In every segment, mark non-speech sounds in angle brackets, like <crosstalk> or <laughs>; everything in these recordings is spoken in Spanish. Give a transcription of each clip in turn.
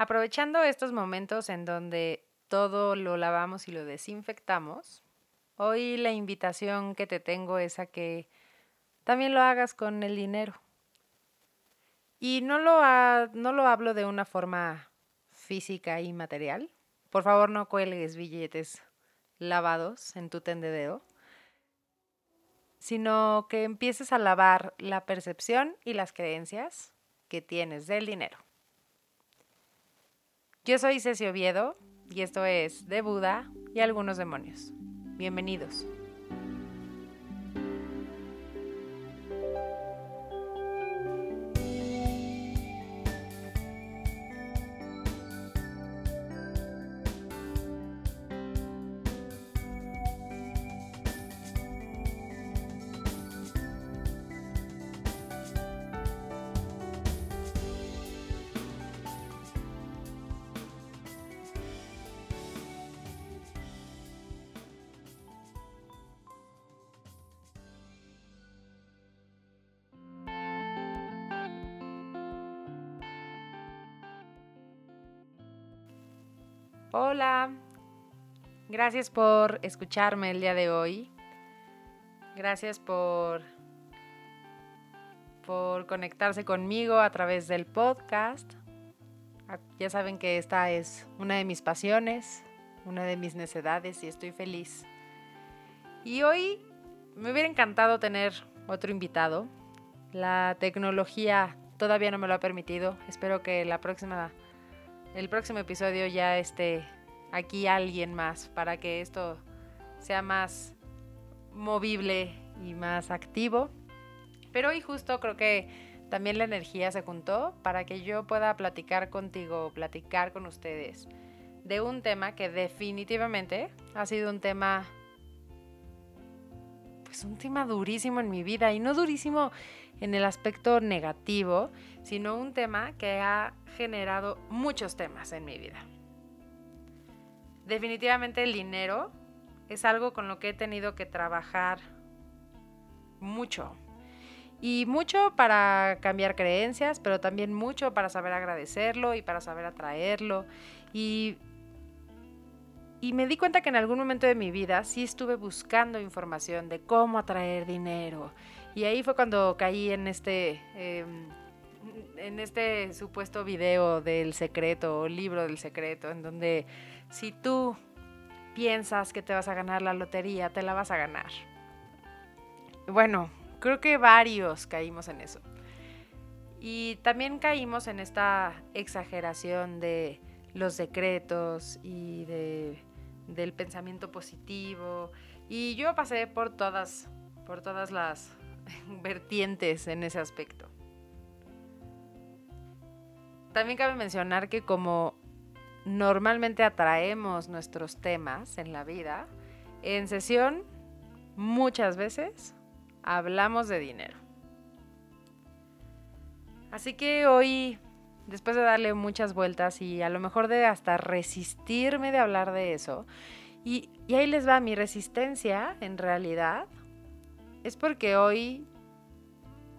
Aprovechando estos momentos en donde todo lo lavamos y lo desinfectamos, hoy la invitación que te tengo es a que también lo hagas con el dinero. Y no lo, no lo hablo de una forma física y material. Por favor, no cuelgues billetes lavados en tu tendedero, sino que empieces a lavar la percepción y las creencias que tienes del dinero. Yo soy Ceci Oviedo y esto es De Buda y algunos demonios. Bienvenidos. Hola, gracias por escucharme el día de hoy. Gracias por, por conectarse conmigo a través del podcast. Ah, ya saben que esta es una de mis pasiones, una de mis necedades y estoy feliz. Y hoy me hubiera encantado tener otro invitado. La tecnología todavía no me lo ha permitido. Espero que la próxima el próximo episodio ya esté aquí alguien más para que esto sea más movible y más activo. Pero hoy justo creo que también la energía se juntó para que yo pueda platicar contigo, platicar con ustedes de un tema que definitivamente ha sido un tema pues un tema durísimo en mi vida y no durísimo en el aspecto negativo, sino un tema que ha generado muchos temas en mi vida. Definitivamente el dinero es algo con lo que he tenido que trabajar mucho. Y mucho para cambiar creencias, pero también mucho para saber agradecerlo y para saber atraerlo. Y, y me di cuenta que en algún momento de mi vida sí estuve buscando información de cómo atraer dinero y ahí fue cuando caí en este, em, en este supuesto video del secreto o libro del secreto, en donde si tú piensas que te vas a ganar la lotería, te la vas a ganar. Bueno, creo que varios caímos en eso. Y también caímos en esta exageración de los secretos y de, del pensamiento positivo. Y yo pasé por todas, por todas las <laughs> vertientes en ese aspecto. También cabe mencionar que como normalmente atraemos nuestros temas en la vida, en sesión muchas veces hablamos de dinero. Así que hoy, después de darle muchas vueltas y a lo mejor de hasta resistirme de hablar de eso, y, ahí les va mi resistencia en realidad, es porque hoy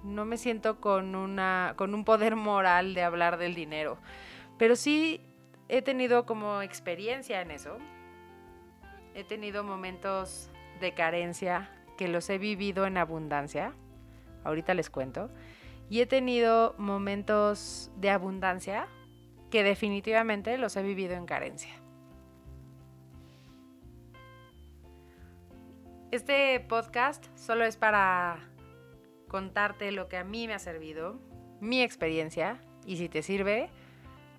no me siento con, una, con un poder moral de hablar del dinero, pero sí he tenido como experiencia en eso. He tenido momentos de carencia que los he vivido en abundancia. Ahorita les cuento. Y he tenido momentos de abundancia que definitivamente los he vivido en carencia. Este podcast solo es para contarte lo que a mí me ha servido, mi experiencia, y si te sirve,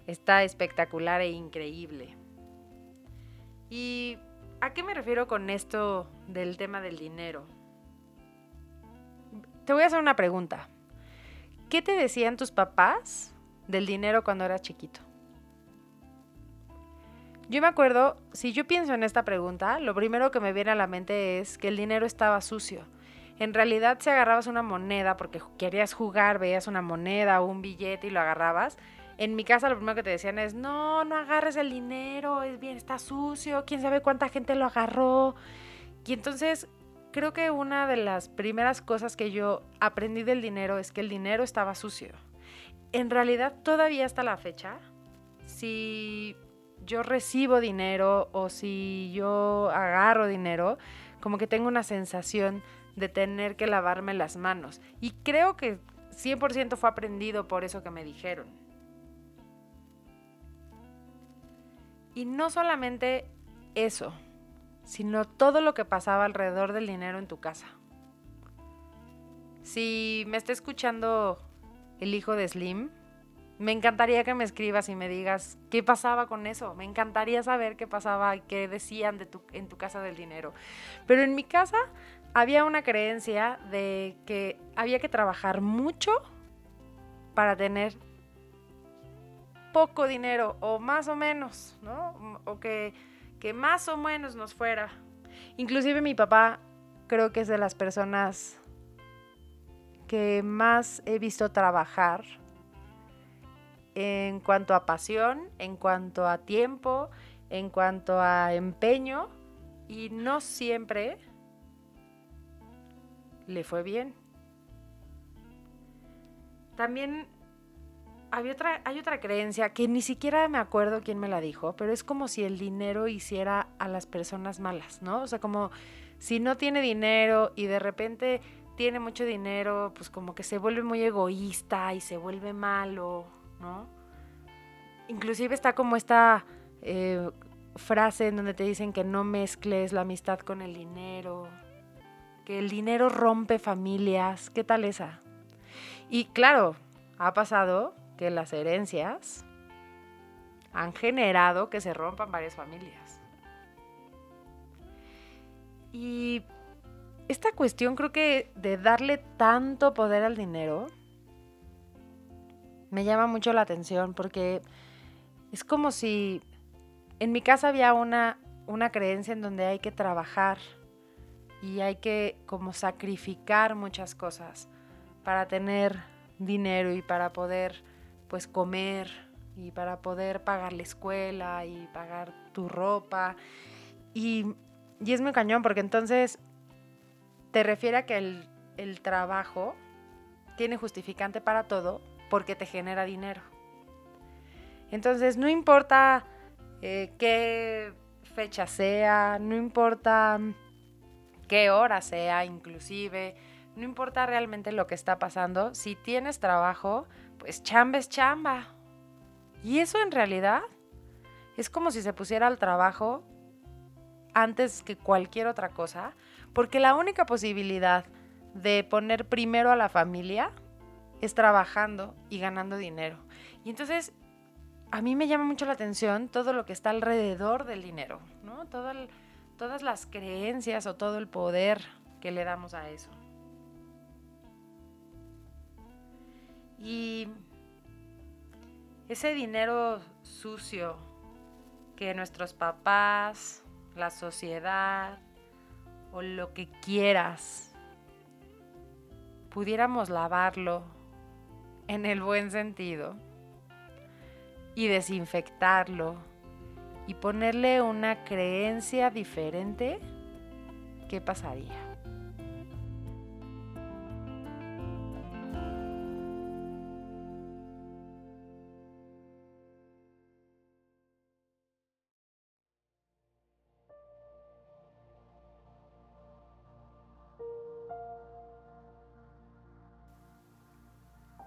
está espectacular e increíble. ¿Y a qué me refiero con esto del tema del dinero? Te voy a hacer una pregunta. ¿Qué te decían tus papás del dinero cuando eras chiquito? Yo me acuerdo, si yo pienso en esta pregunta, lo primero que me viene a la mente es que el dinero estaba sucio. En realidad, si agarrabas una moneda porque querías jugar, veías una moneda o un billete y lo agarrabas, en mi casa lo primero que te decían es, no, no agarres el dinero, es bien, está sucio, quién sabe cuánta gente lo agarró. Y entonces creo que una de las primeras cosas que yo aprendí del dinero es que el dinero estaba sucio. En realidad, todavía hasta la fecha, si yo recibo dinero o si yo agarro dinero, como que tengo una sensación de tener que lavarme las manos. Y creo que 100% fue aprendido por eso que me dijeron. Y no solamente eso, sino todo lo que pasaba alrededor del dinero en tu casa. Si me está escuchando el hijo de Slim, me encantaría que me escribas y me digas qué pasaba con eso. Me encantaría saber qué pasaba y qué decían en tu casa del dinero. Pero en mi casa había una creencia de que había que trabajar mucho para tener poco dinero o más o menos, ¿no? O que, que más o menos nos fuera. Inclusive mi papá creo que es de las personas que más he visto trabajar en cuanto a pasión, en cuanto a tiempo, en cuanto a empeño y no siempre le fue bien. También había otra, hay otra creencia que ni siquiera me acuerdo quién me la dijo, pero es como si el dinero hiciera a las personas malas, ¿no? O sea, como si no tiene dinero y de repente tiene mucho dinero, pues como que se vuelve muy egoísta y se vuelve malo, ¿no? Inclusive está como esta eh, frase en donde te dicen que no mezcles la amistad con el dinero, que el dinero rompe familias. ¿Qué tal esa? Y claro, ha pasado que las herencias han generado que se rompan varias familias. Y esta cuestión creo que de darle tanto poder al dinero me llama mucho la atención porque es como si en mi casa había una, una creencia en donde hay que trabajar y hay que como sacrificar muchas cosas para tener dinero y para poder pues comer y para poder pagar la escuela y pagar tu ropa. Y, y es muy cañón porque entonces te refiere a que el, el trabajo tiene justificante para todo porque te genera dinero. Entonces no importa eh, qué fecha sea, no importa qué hora sea inclusive, no importa realmente lo que está pasando, si tienes trabajo, pues chamba es chamba. Y eso en realidad es como si se pusiera al trabajo antes que cualquier otra cosa, porque la única posibilidad de poner primero a la familia es trabajando y ganando dinero. Y entonces a mí me llama mucho la atención todo lo que está alrededor del dinero, ¿no? todas las creencias o todo el poder que le damos a eso. Y ese dinero sucio que nuestros papás, la sociedad o lo que quieras, pudiéramos lavarlo en el buen sentido y desinfectarlo y ponerle una creencia diferente, ¿qué pasaría?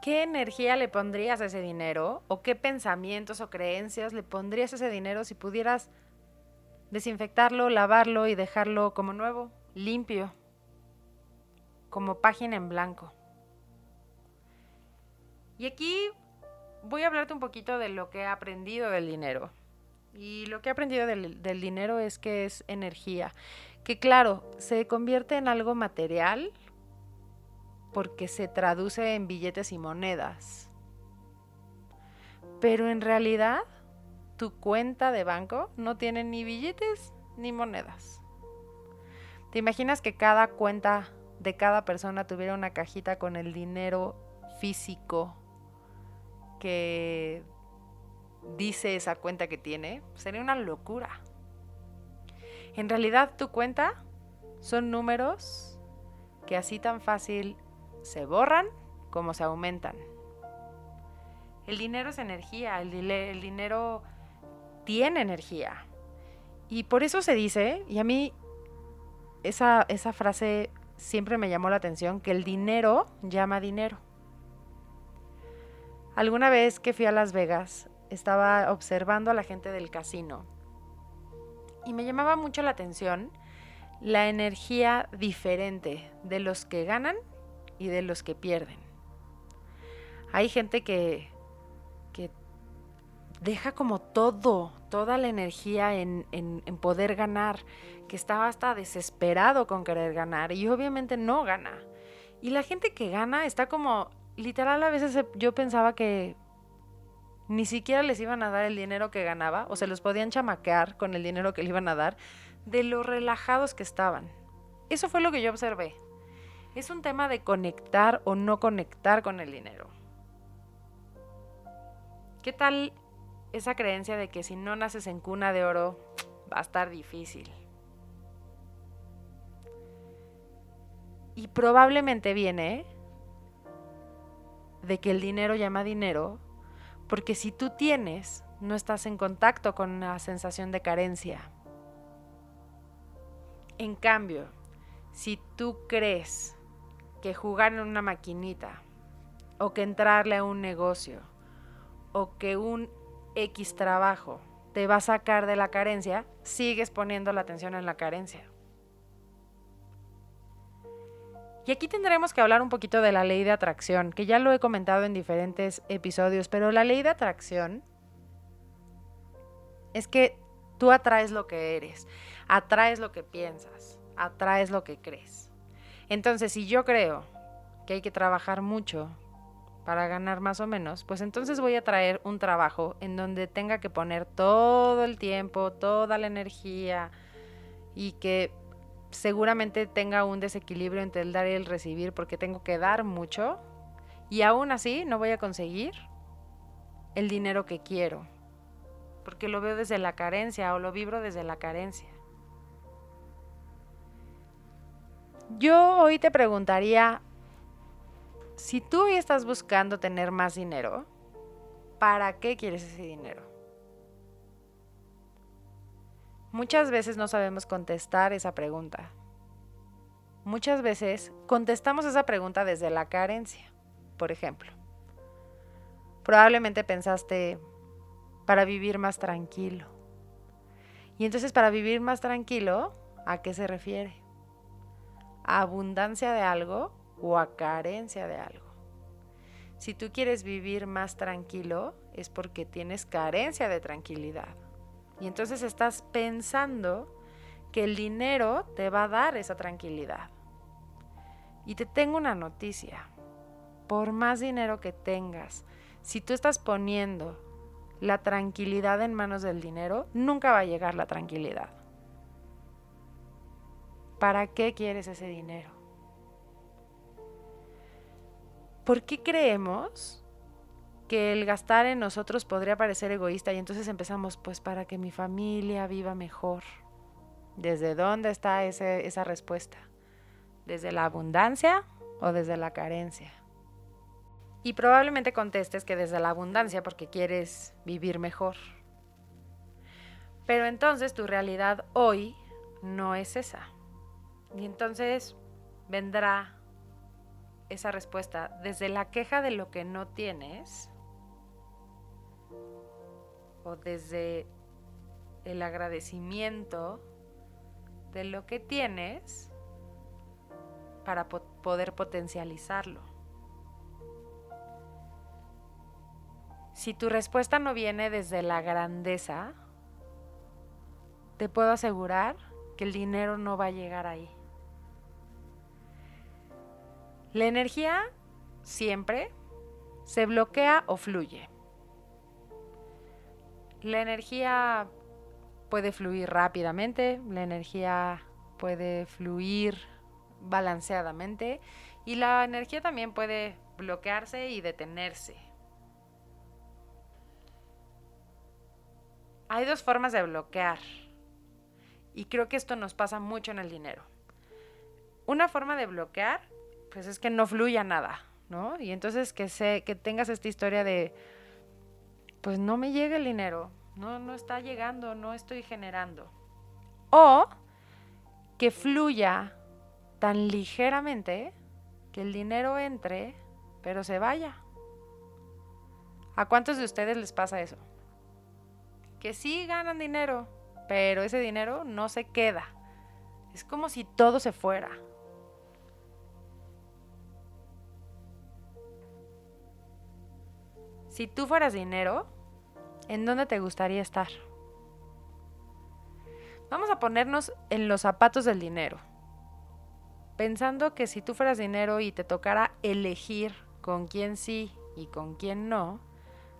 ¿Qué energía le pondrías a ese dinero? ¿O qué pensamientos o creencias le pondrías a ese dinero si pudieras desinfectarlo, lavarlo y dejarlo como nuevo, limpio, como página en blanco? Y aquí voy a hablarte un poquito de lo que he aprendido del dinero. Y lo que he aprendido del, del dinero es que es energía, que claro, se convierte en algo material, porque se traduce en billetes y monedas. Pero en realidad, tu cuenta de banco no tiene ni billetes ni monedas. ¿Te imaginas que cada cuenta de cada persona tuviera una cajita con el dinero físico que dice esa cuenta que tiene? Sería una locura. En realidad tu cuenta son números que así tan fácil se borran como se aumentan. El dinero es energía, el, dinero tiene energía. Y por eso se dice, y a mí esa, esa frase siempre me llamó la atención, que el dinero llama dinero. Alguna vez que fui a Las Vegas, estaba observando a la gente del casino y me llamaba mucho la atención la energía diferente de los que ganan y de los que pierden. Hay gente que, que deja como todo, toda la energía en, en, en, poder ganar, que estaba hasta desesperado con querer ganar y obviamente no gana. Y la gente que gana está como, literal a veces yo pensaba que ni siquiera les iban a dar el dinero que ganaba o se los podían chamaquear con el dinero que le iban a dar de lo relajados que estaban. Eso fue lo que yo observé. Es un tema de conectar o no conectar con el dinero. ¿Qué tal esa creencia de que si no naces en cuna de oro va a estar difícil? Y probablemente viene de que el dinero llama dinero porque si tú tienes, no estás en contacto con una sensación de carencia. En cambio, si tú crees que jugar en una maquinita, o que entrarle a un negocio, o que un X trabajo te va a sacar de la carencia, sigues poniendo la atención en la carencia. Y aquí tendremos que hablar un poquito de la ley de atracción, que ya lo he comentado en diferentes episodios, pero la ley de atracción es que tú atraes lo que eres, atraes lo que piensas, atraes lo que crees. Entonces, si yo creo que hay que trabajar mucho para ganar más o menos, pues entonces voy a traer un trabajo en donde tenga que poner todo el tiempo, toda la energía y que seguramente tenga un desequilibrio entre el dar y el recibir porque tengo que dar mucho y aún así no voy a conseguir el dinero que quiero porque lo veo desde la carencia o lo vibro desde la carencia. Yo hoy te preguntaría, si tú hoy estás buscando tener más dinero, ¿para qué quieres ese dinero? Muchas veces no sabemos contestar esa pregunta. Muchas veces contestamos esa pregunta desde la carencia. Por ejemplo, probablemente pensaste para vivir más tranquilo. Y entonces para vivir más tranquilo, ¿a qué se refiere? ¿A abundancia de algo o a carencia de algo? Si tú quieres vivir más tranquilo, es porque tienes carencia de tranquilidad. Y entonces estás pensando que el dinero te va a dar esa tranquilidad. Y te tengo una noticia. Por más dinero que tengas, si tú estás poniendo la tranquilidad en manos del dinero, nunca va a llegar la tranquilidad. ¿Para qué quieres ese dinero? ¿Por qué creemos que el gastar en nosotros podría parecer egoísta y entonces empezamos pues para que mi familia viva mejor. ¿Desde dónde está esa respuesta? ¿Desde la abundancia o desde la carencia? Y probablemente contestes que desde la abundancia porque quieres vivir mejor. Pero entonces tu realidad hoy no es esa. Y entonces vendrá esa respuesta desde la queja de lo que no tienes o desde el agradecimiento de lo que tienes para poder potencializarlo. Si tu respuesta no viene desde la grandeza, te puedo asegurar que el dinero no va a llegar ahí. La energía siempre se bloquea o fluye. La energía puede fluir rápidamente, la energía puede fluir balanceadamente y la energía también puede bloquearse y detenerse. Hay dos formas de bloquear y creo que esto nos pasa mucho en el dinero. Una forma de bloquear, pues es que no fluya nada, ¿no? Y entonces que, se, que tengas esta historia de pues no me llega el dinero, no, no está llegando, no estoy generando. O que fluya tan ligeramente que el dinero entre, pero se vaya. ¿A cuántos de ustedes les pasa eso? Que sí ganan dinero, pero ese dinero no se queda. Es como si todo se fuera. Si tú fueras dinero, ¿en dónde te gustaría estar? Vamos a ponernos en los zapatos del dinero. Pensando que si tú fueras dinero y te tocara elegir con quién sí y con quién no,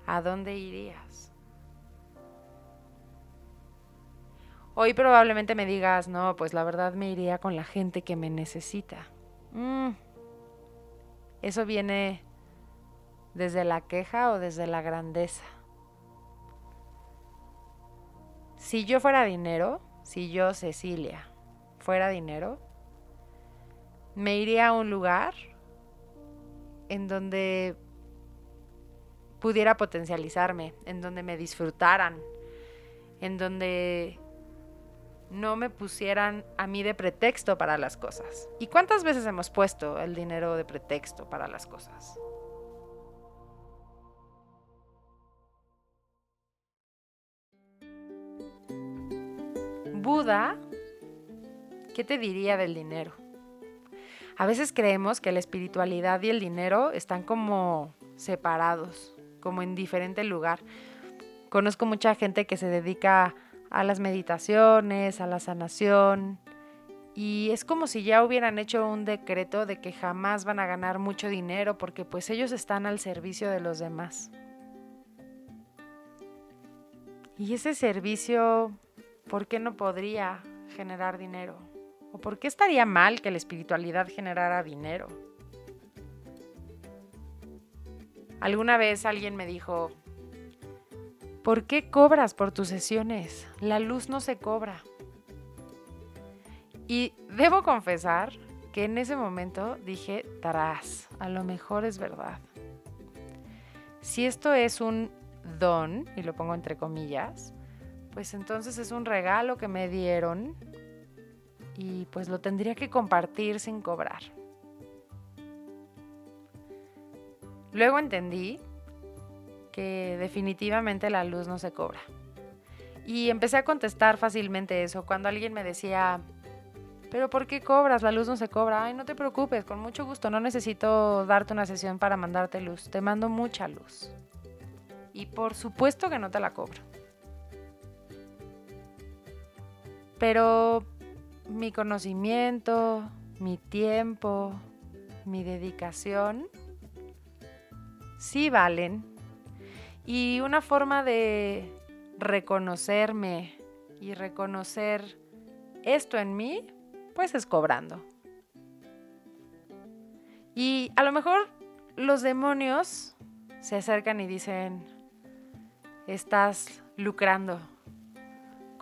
¿a dónde irías? Hoy probablemente me digas, no, pues la verdad me iría con la gente que me necesita. Mm. Eso viene desde la queja o desde la grandeza. Si yo fuera dinero, si yo, Cecilia, fuera dinero, me iría a un lugar en donde pudiera potencializarme, en donde me disfrutaran, en donde no me pusieran a mí de pretexto para las cosas. ¿Y cuántas veces hemos puesto el dinero de pretexto para las cosas? Buda, ¿qué te diría del dinero? A veces creemos que la espiritualidad y el dinero están como separados como en diferente lugar. Conozco mucha gente que se dedica a las meditaciones, a la sanación, y es como si ya hubieran hecho un decreto de que jamás van a ganar mucho dinero porque pues ellos están al servicio de los demás. Y ese servicio, ¿por qué no podría generar dinero? ¿O por qué estaría mal que la espiritualidad generara dinero? Alguna vez alguien me dijo, ¿por qué cobras por tus sesiones? La luz no se cobra. Y debo confesar que en ese momento dije, tras, a lo mejor es verdad. Si esto es un don, y lo pongo entre comillas, pues entonces es un regalo que me dieron y pues lo tendría que compartir sin cobrar. Luego entendí que definitivamente la luz no se cobra. Y empecé a contestar fácilmente eso. Cuando alguien me decía, pero ¿por qué cobras? La luz no se cobra. Ay, no te preocupes, con mucho gusto. No necesito darte una sesión para mandarte luz. Te mando mucha luz. Y por supuesto que no te la cobro. Pero mi conocimiento, mi tiempo, mi dedicación sí valen. Y una forma de reconocerme y reconocer esto en mí, pues es cobrando. Y a lo mejor los demonios se acercan y dicen, estás lucrando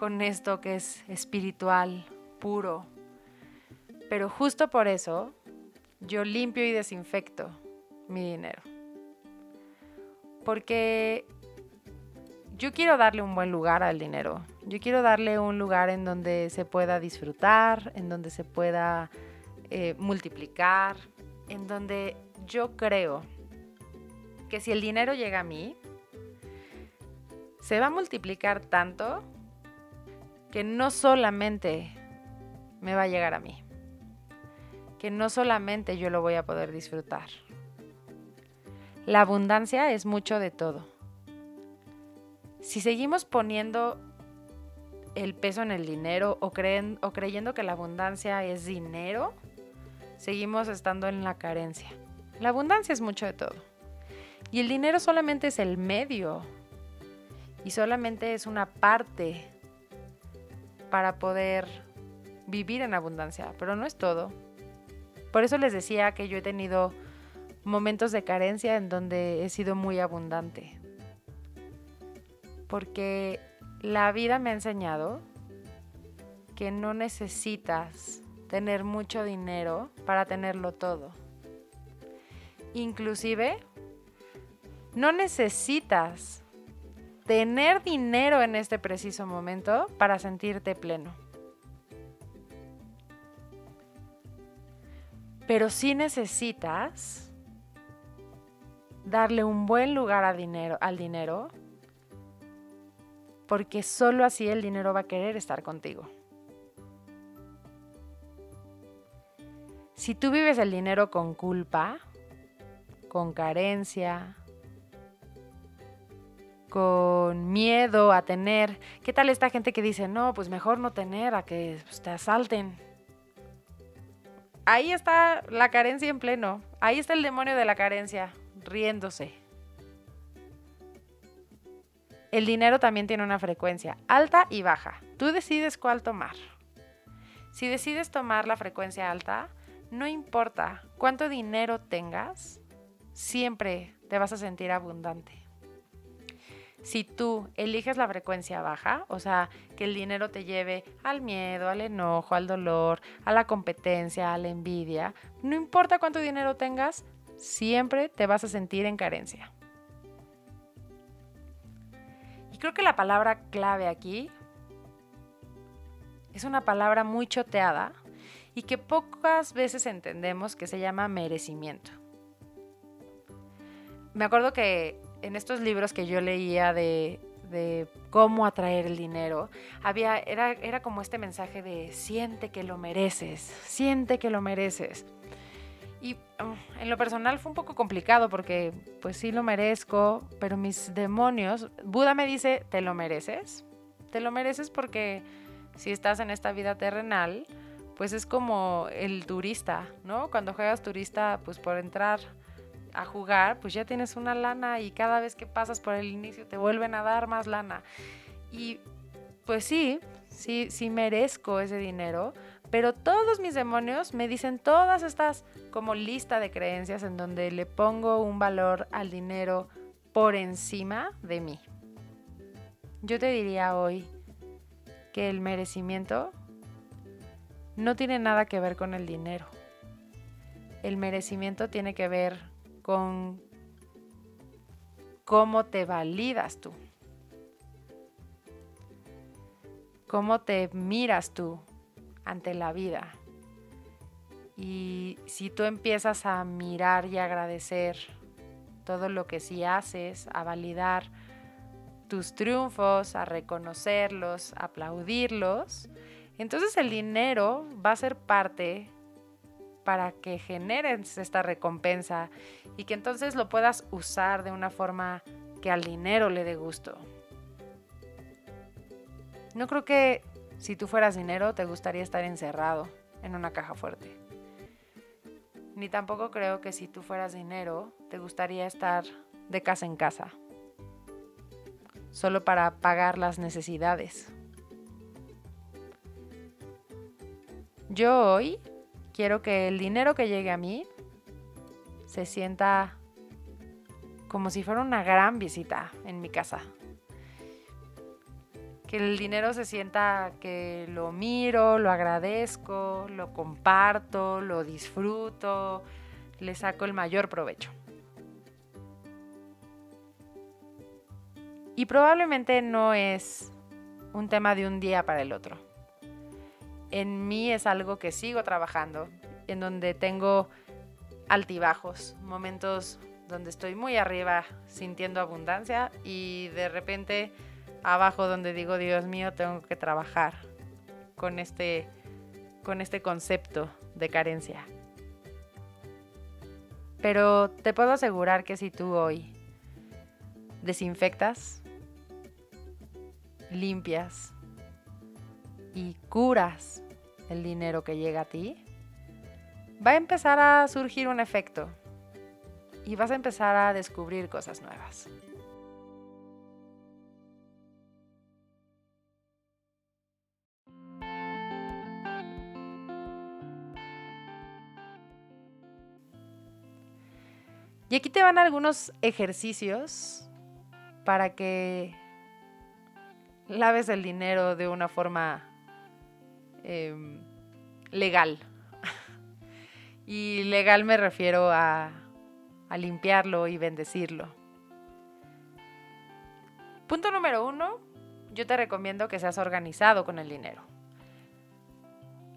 con esto que es espiritual, puro. Pero justo por eso yo limpio y desinfecto mi dinero porque yo quiero darle un buen lugar al dinero. Yo quiero darle un lugar en donde se pueda disfrutar, en donde se pueda eh, multiplicar, en donde yo creo que si el dinero llega a mí, se va a multiplicar tanto que no solamente me va a llegar a mí, que no solamente yo lo voy a poder disfrutar, la abundancia es mucho de todo. Si seguimos poniendo el peso en el dinero o, o creyendo que la abundancia es dinero, seguimos estando en la carencia. La abundancia es mucho de todo. Y el dinero solamente es el medio y solamente es una parte para poder vivir en abundancia, pero no es todo. Por eso les decía que yo he tenido momentos de carencia en donde he sido muy abundante. Porque la vida me ha enseñado que no necesitas tener mucho dinero para tenerlo todo. Inclusive, no necesitas tener dinero en este preciso momento para sentirte pleno. Pero sí necesitas darle un buen lugar dinero, al dinero, porque solo así el dinero va a querer estar contigo. Si tú vives el dinero con culpa, con carencia, con miedo a tener, ¿qué tal esta gente que dice, no, pues mejor no tener a que pues, te asalten? Ahí está la carencia en pleno, ahí está el demonio de la carencia, riéndose. El dinero también tiene una frecuencia alta y baja. Tú decides cuál tomar. Si decides tomar la frecuencia alta, no importa cuánto dinero tengas, siempre te vas a sentir abundante. Si tú eliges la frecuencia baja, o sea, que el dinero te lleve al miedo, al enojo, al dolor, a la competencia, a la envidia, no importa cuánto dinero tengas, siempre te vas a sentir en carencia. Y creo que la palabra clave aquí es una palabra muy choteada, y que pocas veces entendemos que se llama merecimiento. Me acuerdo que en estos libros que yo leía de, cómo atraer el dinero, había, era, era como este mensaje de siente que lo mereces, siente que lo mereces. Y mm, en lo personal fue un poco complicado porque pues sí lo merezco, pero mis demonios, Buda me dice, ¿te lo mereces? Te lo mereces porque si estás en esta vida terrenal, pues es como el turista, ¿no? Cuando juegas turista, pues por entrar a jugar, pues ya tienes una lana y cada vez que pasas por el inicio te vuelven a dar más lana. Y pues sí, sí, sí merezco ese dinero, pero todos mis demonios me dicen todas estas como lista de creencias en donde le pongo un valor al dinero por encima de mí. Yo te diría hoy que el merecimiento no tiene nada que ver con el dinero. El merecimiento tiene que ver con cómo te validas tú. Cómo te miras tú ante la vida. Y si tú empiezas a mirar y agradecer todo lo que sí haces, a validar tus triunfos, a reconocerlos, a aplaudirlos, entonces el dinero va a ser parte para que generes esta recompensa y que entonces lo puedas usar de una forma que al dinero le dé gusto. No creo que si tú fueras dinero te gustaría estar encerrado en una caja fuerte. Ni tampoco creo que si tú fueras dinero te gustaría estar de casa en casa, solo para pagar las necesidades. Yo hoy quiero que el dinero que llegue a mí se sienta como si fuera una gran visita en mi casa. Que el dinero se sienta que lo miro, lo agradezco, lo comparto, lo disfruto, le saco el mayor provecho. Y probablemente no es un tema de un día para el otro en mí es algo que sigo trabajando, en donde tengo altibajos, momentos donde estoy muy arriba sintiendo abundancia y de repente abajo donde digo, Dios mío, tengo que trabajar con este, con este concepto de carencia. Pero te puedo asegurar que si tú hoy desinfectas, limpias, y curas el dinero que llega a ti, va a empezar a surgir un efecto y vas a empezar a descubrir cosas nuevas. Y aquí te van algunos ejercicios para que laves el dinero de una forma Em, legal. y legal me refiero a, a limpiarlo y bendecirlo. Punto número uno, yo te recomiendo que seas organizado con el dinero.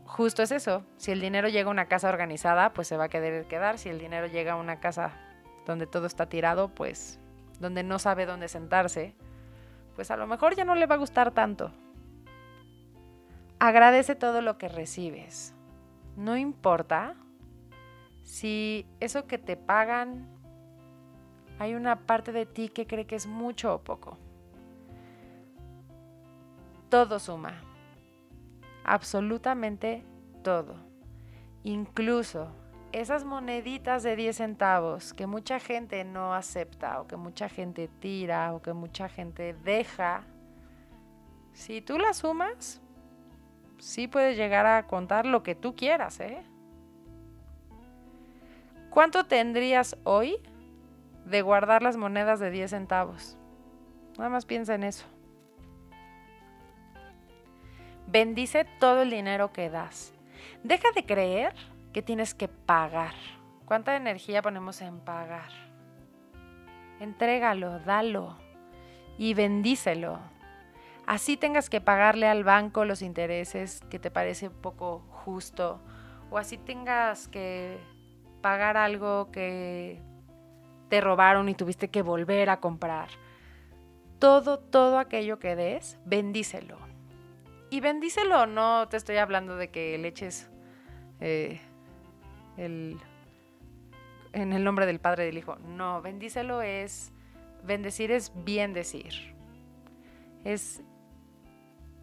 Justo es eso, si el dinero llega a una casa organizada, pues se va a querer quedar, si el dinero llega a una casa donde todo está tirado, pues donde no sabe dónde sentarse, pues a lo mejor ya no le va a gustar tanto. Agradece todo lo que recibes. No importa si eso que te pagan, hay una parte de ti que cree que es mucho o poco. Todo suma. Absolutamente todo. Incluso esas moneditas de 10 centavos que mucha gente no acepta o que mucha gente tira o que mucha gente deja, si tú las sumas, sí puedes llegar a contar lo que tú quieras, ¿eh? ¿Cuánto tendrías hoy de guardar las monedas de 10 centavos? Nada más piensa en eso. Bendice todo el dinero que das. Deja de creer que tienes que pagar. ¿Cuánta energía ponemos en pagar? Entrégalo, dalo y bendícelo. Así tengas que pagarle al banco los intereses que te parece un poco justo o así tengas que pagar algo que te robaron y tuviste que volver a comprar. Todo, todo aquello que des, bendícelo. Y bendícelo, no te estoy hablando de que le eches eh, el, en el nombre del Padre y del Hijo. No, bendícelo es, bendecir es bien decir. Es,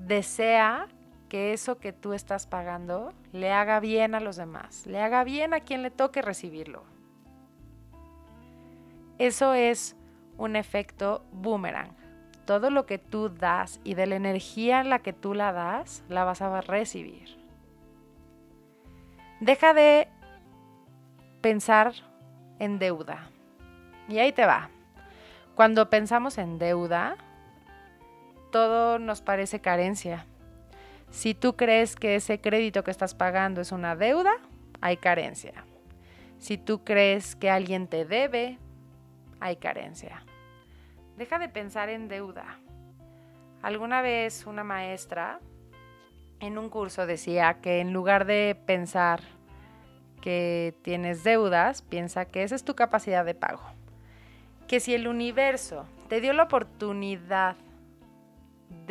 desea que eso que tú estás pagando le haga bien a los demás, le haga bien a quien le toque recibirlo. Eso es un efecto boomerang todo lo que tú das y de la energía en la que tú la das, la vas a recibir. Deja de pensar en deuda. Y ahí te va. Cuando pensamos en deuda, todo nos parece carencia. Si tú crees que ese crédito que estás pagando es una deuda, hay carencia. Si tú crees que alguien te debe, hay carencia. Deja de pensar en deuda. Alguna vez una maestra en un curso decía que en lugar de pensar que tienes deudas, piensa que esa es tu capacidad de pago. Que si el universo te dio la oportunidad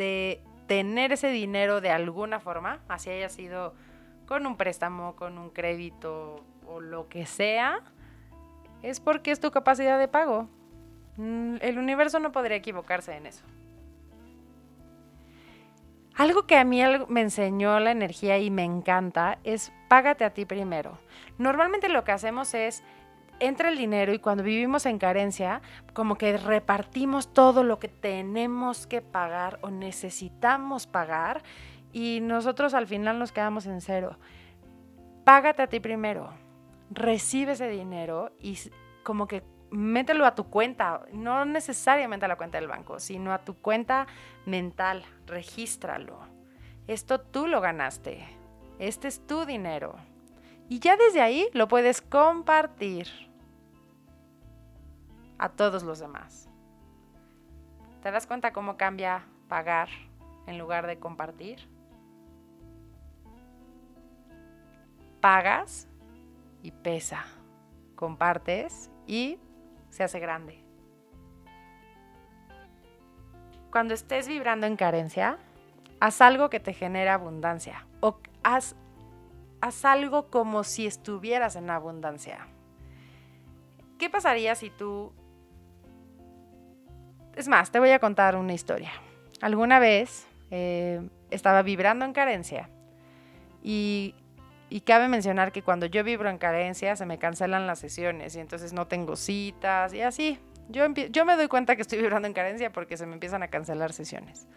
de tener ese dinero de alguna forma, así haya sido con un préstamo, con un crédito o lo que sea, es porque es tu capacidad de pago. Mm, el universo no podría equivocarse en eso. Algo que a mí me enseñó la energía y me encanta es págate a ti primero. Normalmente lo que hacemos es entra el dinero y cuando vivimos en carencia, como que repartimos todo lo que tenemos que pagar o necesitamos pagar y nosotros al final nos quedamos en cero. Págate a ti primero. Recibe ese dinero y como que mételo a tu cuenta, no necesariamente a la cuenta del banco, sino a tu cuenta mental, regístralo. Esto tú lo ganaste, este es tu dinero. Y ya desde ahí lo puedes compartir a todos los demás. ¿Te das cuenta cómo cambia pagar en lugar de compartir? Pagas y pesa. Compartes y se hace grande. Cuando estés vibrando en carencia, haz algo que te genere abundancia o haz, haz algo como si estuvieras en abundancia. ¿Qué pasaría si tú... Es más, te voy a contar una historia. Alguna vez eh, estaba vibrando en carencia y y cabe mencionar que cuando yo vibro en carencia se me cancelan las sesiones y entonces no tengo citas y así. Yo, yo me doy cuenta que estoy vibrando en carencia porque se me empiezan a cancelar sesiones.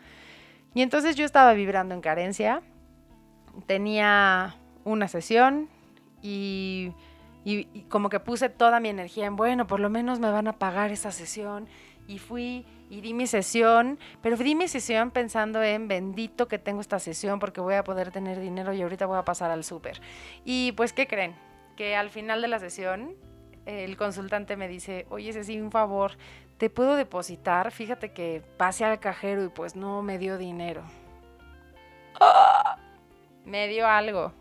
Y entonces yo estaba vibrando en carencia, tenía una sesión y, y, como que puse toda mi energía en, bueno, por lo menos me van a pagar esa sesión. Y fui y di mi sesión, pero di mi sesión pensando en bendito que tengo esta sesión porque voy a poder tener dinero y ahorita voy a pasar al súper. Y pues, ¿qué creen? Que al final de la sesión el consultante me dice, oye, sí un favor, te puedo depositar. Fíjate que pasé al cajero y pues no me dio dinero. Me dio algo.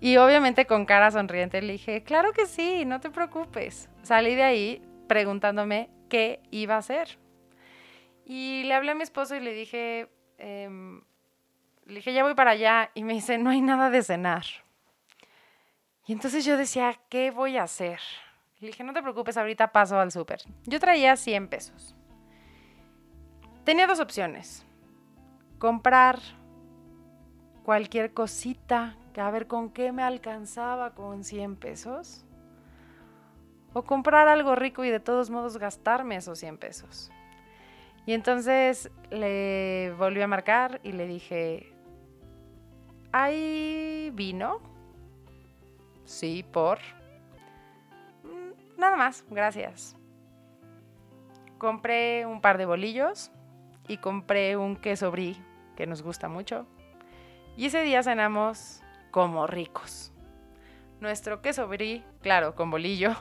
Y obviamente con cara sonriente le dije, claro que sí, no te preocupes. Salí de ahí preguntándome qué iba a hacer. Y le hablé a mi esposo y le dije, em, le dije, ya voy para allá. Y me dice, no hay nada de cenar. Y entonces yo decía, ¿qué voy a hacer? Le dije, no te preocupes, ahorita paso al súper. Yo traía 100 pesos. Tenía dos opciones. Comprar cualquier cosita, a ver con qué me alcanzaba con 100 pesos. O comprar algo rico y de todos modos gastarme esos 100 pesos. Y entonces le volví a marcar y le dije, ¿hay vino? Sí, por. Mm, nada más, gracias. Compré un par de bolillos y compré un queso brie que nos gusta mucho. Y ese día cenamos como ricos. Nuestro queso brie, claro, con bolillo,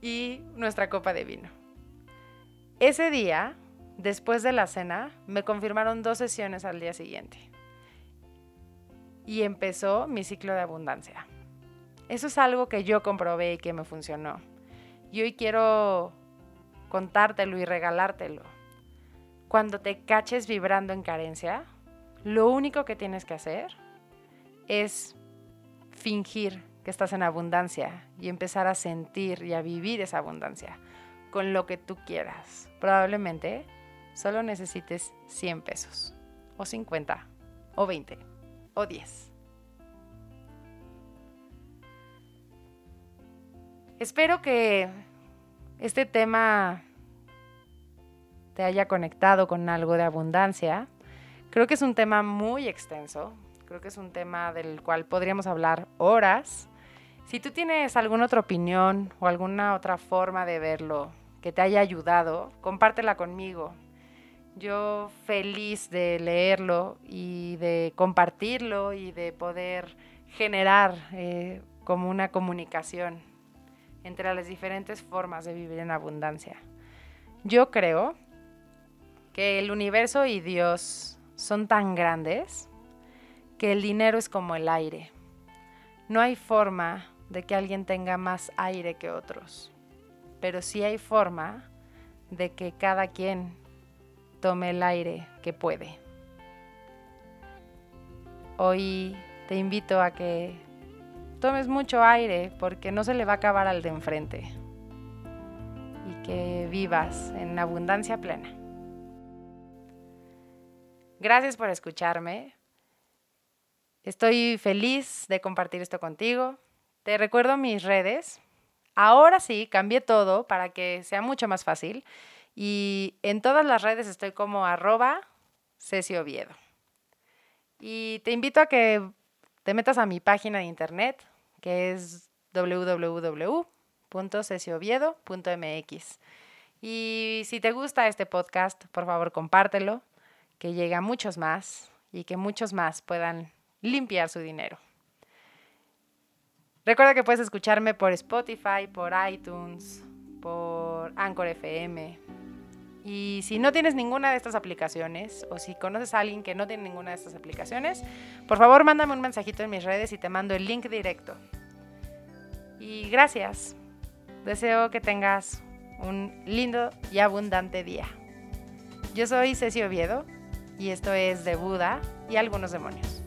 y nuestra copa de vino. Ese día, después de la cena, me confirmaron dos sesiones al día siguiente. Y empezó mi ciclo de abundancia. Eso es algo que yo comprobé y que me funcionó. Y hoy quiero contártelo y regalártelo. Cuando te caches vibrando en carencia, lo único que tienes que hacer es fingir que estás en abundancia y empezar a sentir y a vivir esa abundancia con lo que tú quieras. Probablemente solo necesites 100 pesos, o 50, o 20, o 10. Espero que este tema te haya conectado con algo de abundancia. Creo que es un tema muy extenso, creo que es un tema del cual podríamos hablar horas. Si tú tienes alguna otra opinión o alguna otra forma de verlo que te haya ayudado, compártela conmigo. Yo feliz de leerlo y de compartirlo y de poder generar eh, como una comunicación entre las diferentes formas de vivir en abundancia. Yo creo que el universo y Dios son tan grandes que el dinero es como el aire. No hay forma de que alguien tenga más aire que otros, pero sí hay forma de que cada quien tome el aire que puede. Hoy te invito a que tomes mucho aire porque no se le va a acabar al de enfrente y que vivas en abundancia plena. Gracias por escucharme. Estoy feliz de compartir esto contigo. Te recuerdo mis redes. Ahora sí, cambié todo para que sea mucho más fácil. Y en todas las redes estoy como arroba Oviedo. Y te invito a que te metas a mi página de internet, que es www.cesioviedo.mx. Y si te gusta este podcast, por favor compártelo, que llegue a muchos más y que muchos más puedan limpiar su dinero. Recuerda que puedes escucharme por Spotify, por iTunes, por Anchor FM, y si no tienes ninguna de estas aplicaciones o si conoces a alguien que no tiene ninguna de estas aplicaciones, por favor mándame un mensajito en mis redes y te mando el link directo. Y gracias. Deseo que tengas un lindo y abundante día. Yo soy Ceci Oviedo y esto es de Buda y algunos demonios.